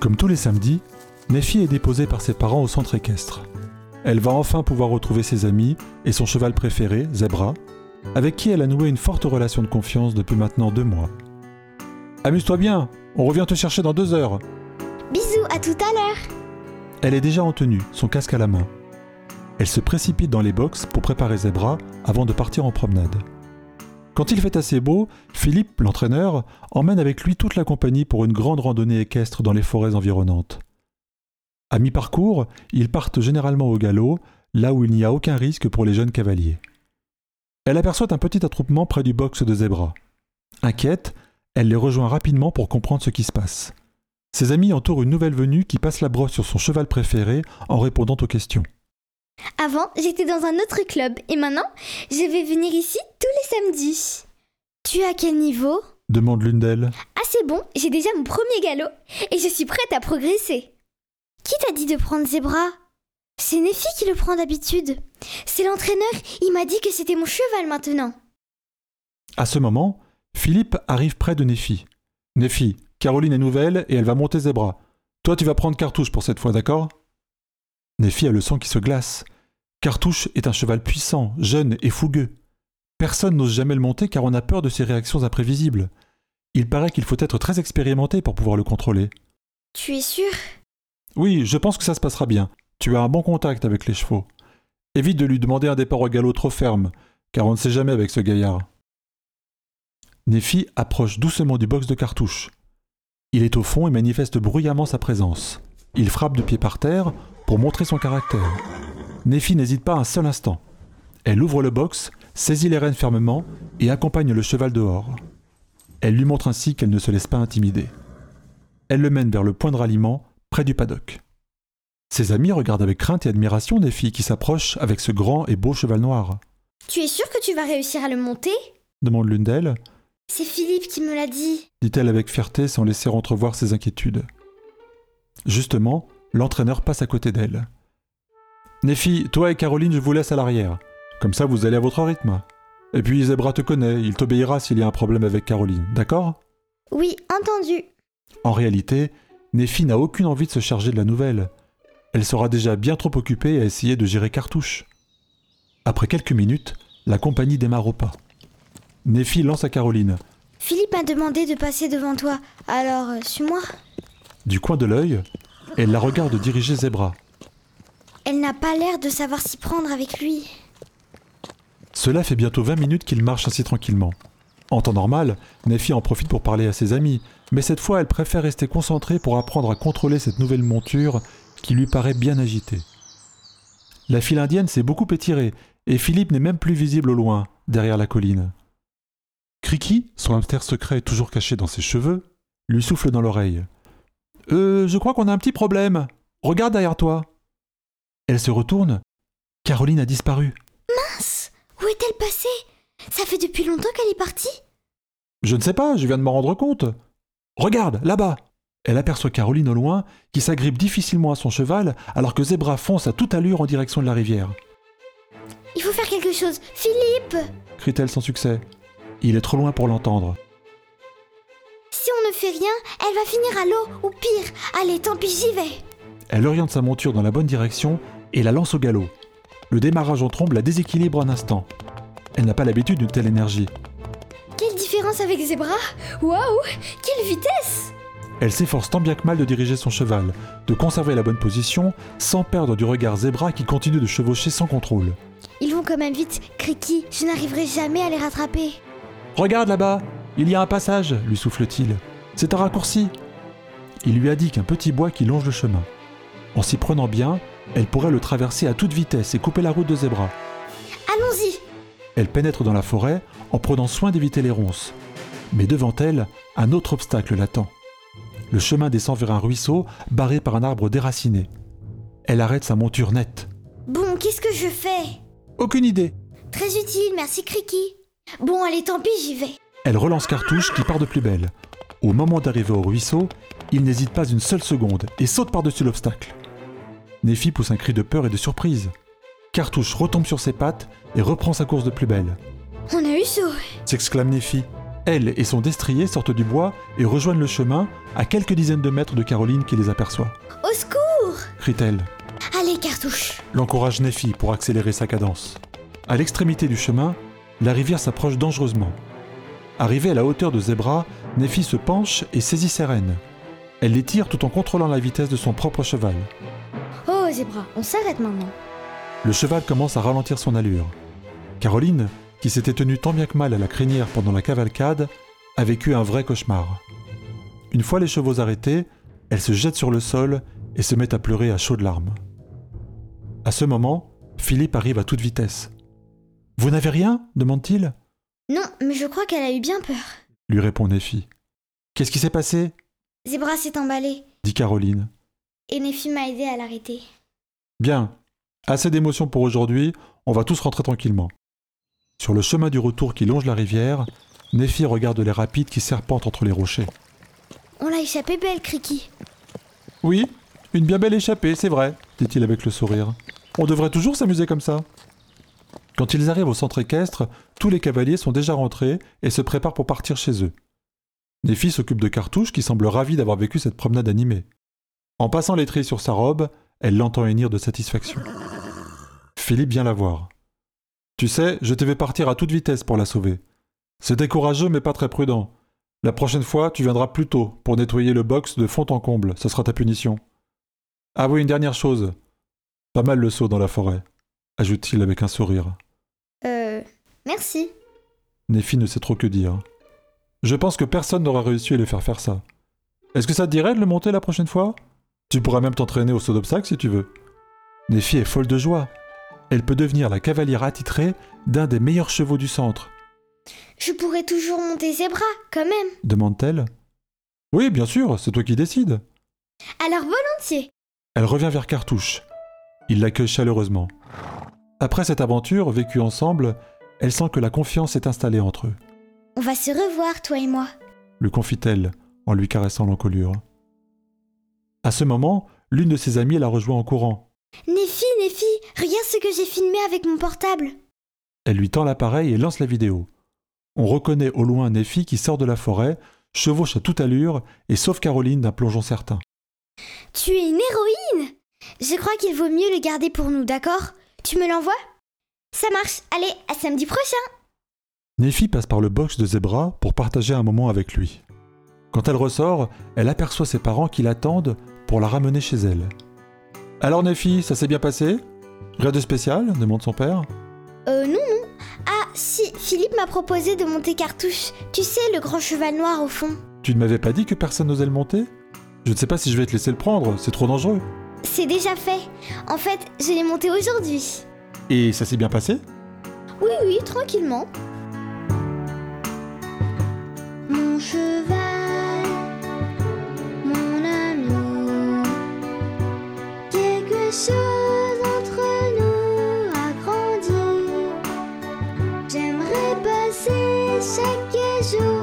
Comme tous les samedis, Nephi est déposée par ses parents au centre équestre. Elle va enfin pouvoir retrouver ses amis et son cheval préféré, Zebra, avec qui elle a noué une forte relation de confiance depuis maintenant deux mois. Amuse-toi bien, on revient te chercher dans deux heures. Bisous, à tout à l'heure. Elle est déjà en tenue, son casque à la main. Elle se précipite dans les box pour préparer Zebra avant de partir en promenade. Quand il fait assez beau, Philippe, l'entraîneur, emmène avec lui toute la compagnie pour une grande randonnée équestre dans les forêts environnantes. À mi-parcours, ils partent généralement au galop, là où il n'y a aucun risque pour les jeunes cavaliers. Elle aperçoit un petit attroupement près du box de Zebra. Inquiète, elle les rejoint rapidement pour comprendre ce qui se passe. Ses amis entourent une nouvelle venue qui passe la brosse sur son cheval préféré en répondant aux questions. Avant, j'étais dans un autre club et maintenant, je vais venir ici tous les samedis. Tu es à quel niveau? Demande l'une d'elles. Ah, c'est bon, j'ai déjà mon premier galop et je suis prête à progresser. Qui t'a dit de prendre Zebra? C'est Nefi qui le prend d'habitude. C'est l'entraîneur, il m'a dit que c'était mon cheval maintenant. À ce moment, Philippe arrive près de Nefi. Nefi, Caroline est nouvelle et elle va monter Zebra. Toi, tu vas prendre Cartouche pour cette fois, d'accord? Nefi a le sang qui se glace. Cartouche est un cheval puissant, jeune et fougueux. Personne n'ose jamais le monter car on a peur de ses réactions imprévisibles. Il paraît qu'il faut être très expérimenté pour pouvoir le contrôler. Tu es sûr? Oui, je pense que ça se passera bien. Tu as un bon contact avec les chevaux. Évite de lui demander un départ au galop trop ferme, car on ne sait jamais avec ce gaillard. Nefi approche doucement du box de cartouche. Il est au fond et manifeste bruyamment sa présence. Il frappe de pied par terre pour montrer son caractère. Nefi n'hésite pas un seul instant. Elle ouvre le box, saisit les rênes fermement et accompagne le cheval dehors. Elle lui montre ainsi qu'elle ne se laisse pas intimider. Elle le mène vers le point de ralliement, près du paddock. Ses amis regardent avec crainte et admiration Nefi qui s'approche avec ce grand et beau cheval noir. Tu es sûr que tu vas réussir à le monter? demande l'une d'elles. C'est Philippe qui me l'a dit, dit-elle avec fierté sans laisser entrevoir ses inquiétudes. Justement, l'entraîneur passe à côté d'elle. Nefi, toi et Caroline, je vous laisse à l'arrière. Comme ça, vous allez à votre rythme. Et puis Zebra te connaît, il t'obéira s'il y a un problème avec Caroline, d'accord? Oui, entendu. En réalité, Nefi n'a aucune envie de se charger de la nouvelle. Elle sera déjà bien trop occupée à essayer de gérer Cartouche. Après quelques minutes, la compagnie démarre au pas. Nefi lance à Caroline. Philippe m'a demandé de passer devant toi, alors euh, suis-moi? Du coin de l'œil, elle la regarde diriger Zebra. Elle n'a pas l'air de savoir s'y prendre avec lui. Cela fait bientôt 20 minutes qu'il marche ainsi tranquillement. En temps normal, Nefi en profite pour parler à ses amis, mais cette fois elle préfère rester concentrée pour apprendre à contrôler cette nouvelle monture qui lui paraît bien agitée. La file indienne s'est beaucoup étirée, et Philippe n'est même plus visible au loin, derrière la colline. Kriki, son hamster secret toujours caché dans ses cheveux, lui souffle dans l'oreille. Euh, je crois qu'on a un petit problème. Regarde derrière toi. Elle se retourne. Caroline a disparu. Mince Où est-elle passée? Ça fait depuis longtemps qu'elle est partie? Je ne sais pas, je viens de m'en rendre compte. Regarde, là-bas. Elle aperçoit Caroline au loin, qui s'agrippe difficilement à son cheval, alors que Zebra fonce à toute allure en direction de la rivière. Il faut faire quelque chose. Philippe crie-t-elle sans succès. Il est trop loin pour l'entendre. Si on ne fait rien, elle va finir à l'eau, ou pire. Allez, tant pis, j'y vais. Elle oriente sa monture dans la bonne direction et la lance au galop. Le démarrage en trombe la déséquilibre un instant. Elle n'a pas l'habitude d'une telle énergie. Quelle différence avec Zebra? Waouh Quelle vitesse Elle s'efforce tant bien que mal de diriger son cheval, de conserver la bonne position, sans perdre du regard Zebra qui continue de chevaucher sans contrôle. Ils vont quand même vite, Kriki. Je n'arriverai jamais à les rattraper. Regarde là-bas, il y a un passage, lui souffle-t-il. C'est un raccourci. Il lui indique un petit bois qui longe le chemin. En s'y prenant bien, elle pourrait le traverser à toute vitesse et couper la route de Zebra. Allons-y Elle pénètre dans la forêt en prenant soin d'éviter les ronces. Mais devant elle, un autre obstacle l'attend. Le chemin descend vers un ruisseau barré par un arbre déraciné. Elle arrête sa monture nette. Bon, qu'est-ce que je fais? Aucune idée. Très utile, merci Kriki. Bon, allez, tant pis, j'y vais. Elle relance Cartouche qui part de plus belle. Au moment d'arriver au ruisseau, il n'hésite pas une seule seconde et saute par-dessus l'obstacle. Nefi pousse un cri de peur et de surprise. Cartouche retombe sur ses pattes et reprend sa course de plus belle. On a eu chaud. S'exclame Nefi. Elle et son destrier sortent du bois et rejoignent le chemin à quelques dizaines de mètres de Caroline qui les aperçoit. Au secours Crie-t-elle. Allez, cartouche L'encourage Nephi pour accélérer sa cadence. À l'extrémité du chemin, la rivière s'approche dangereusement. Arrivée à la hauteur de Zebra, Nephi se penche et saisit ses rênes. Elle les tire tout en contrôlant la vitesse de son propre cheval. Zébra, on s'arrête maintenant. Le cheval commence à ralentir son allure. Caroline, qui s'était tenue tant bien que mal à la crinière pendant la cavalcade, a vécu un vrai cauchemar. Une fois les chevaux arrêtés, elle se jette sur le sol et se met à pleurer à chaudes larmes. À ce moment, Philippe arrive à toute vitesse. Vous n'avez rien? demande-t-il. Non, mais je crois qu'elle a eu bien peur. lui répond Nephi. Qu'est-ce qui s'est passé? Zébra s'est emballé dit Caroline. et Nephi m'a aidé à l'arrêter. Bien, assez d'émotions pour aujourd'hui, on va tous rentrer tranquillement. Sur le chemin du retour qui longe la rivière, Nephi regarde les rapides qui serpentent entre les rochers. On l'a échappé belle, Criki. Oui, une bien belle échappée, c'est vrai, dit-il avec le sourire. On devrait toujours s'amuser comme ça. Quand ils arrivent au centre équestre, tous les cavaliers sont déjà rentrés et se préparent pour partir chez eux. Nephi s'occupe de Cartouche qui semble ravi d'avoir vécu cette promenade animée. En passant l'étrier sur sa robe, elle l'entend hennir de satisfaction. Philippe vient la voir. Tu sais, je devais partir à toute vitesse pour la sauver. C'était courageux mais pas très prudent. La prochaine fois, tu viendras plus tôt pour nettoyer le box de fond en comble, ce sera ta punition. Ah oui, une dernière chose. Pas mal le saut dans la forêt, ajoute-t-il avec un sourire. Euh. Merci. Nephi ne sait trop que dire. Je pense que personne n'aura réussi à les faire faire ça. Est-ce que ça te dirait de le monter la prochaine fois? Tu pourras même t'entraîner au saut d'obstacle si tu veux. Nephi est folle de joie. Elle peut devenir la cavalière attitrée d'un des meilleurs chevaux du centre, Je pourrais toujours monter Zébra, quand même. demande-t-elle. Oui, bien sûr, c'est toi qui décides. Alors volontiers. Elle revient vers Cartouche. Il l'accueille chaleureusement. Après cette aventure vécue ensemble, elle sent que la confiance est installée entre eux, On va se revoir, toi et moi. lui confie-t-elle en lui caressant l'encolure. À ce moment, l'une de ses amies la rejoint en courant. Nephi, Nephi, regarde ce que j'ai filmé avec mon portable. Elle lui tend l'appareil et lance la vidéo. On reconnaît au loin Nephi qui sort de la forêt, chevauche à toute allure et sauve Caroline d'un plongeon certain. Tu es une héroïne Je crois qu'il vaut mieux le garder pour nous, d'accord? Tu me l'envoies? Ça marche. Allez, à samedi prochain. Nephi passe par le box de Zebra pour partager un moment avec lui. Quand elle ressort, elle aperçoit ses parents qui l'attendent pour la ramener chez elle. Alors Nephi, ça s'est bien passé? Rien de spécial demande son père. Euh, non, non. Ah, si, Philippe m'a proposé de monter Cartouche. Tu sais, le grand cheval noir au fond. Tu ne m'avais pas dit que personne n'osait le monter? Je ne sais pas si je vais te laisser le prendre, c'est trop dangereux. C'est déjà fait. En fait, je l'ai monté aujourd'hui. Et ça s'est bien passé? Oui, oui, tranquillement. Mon cheval, soon.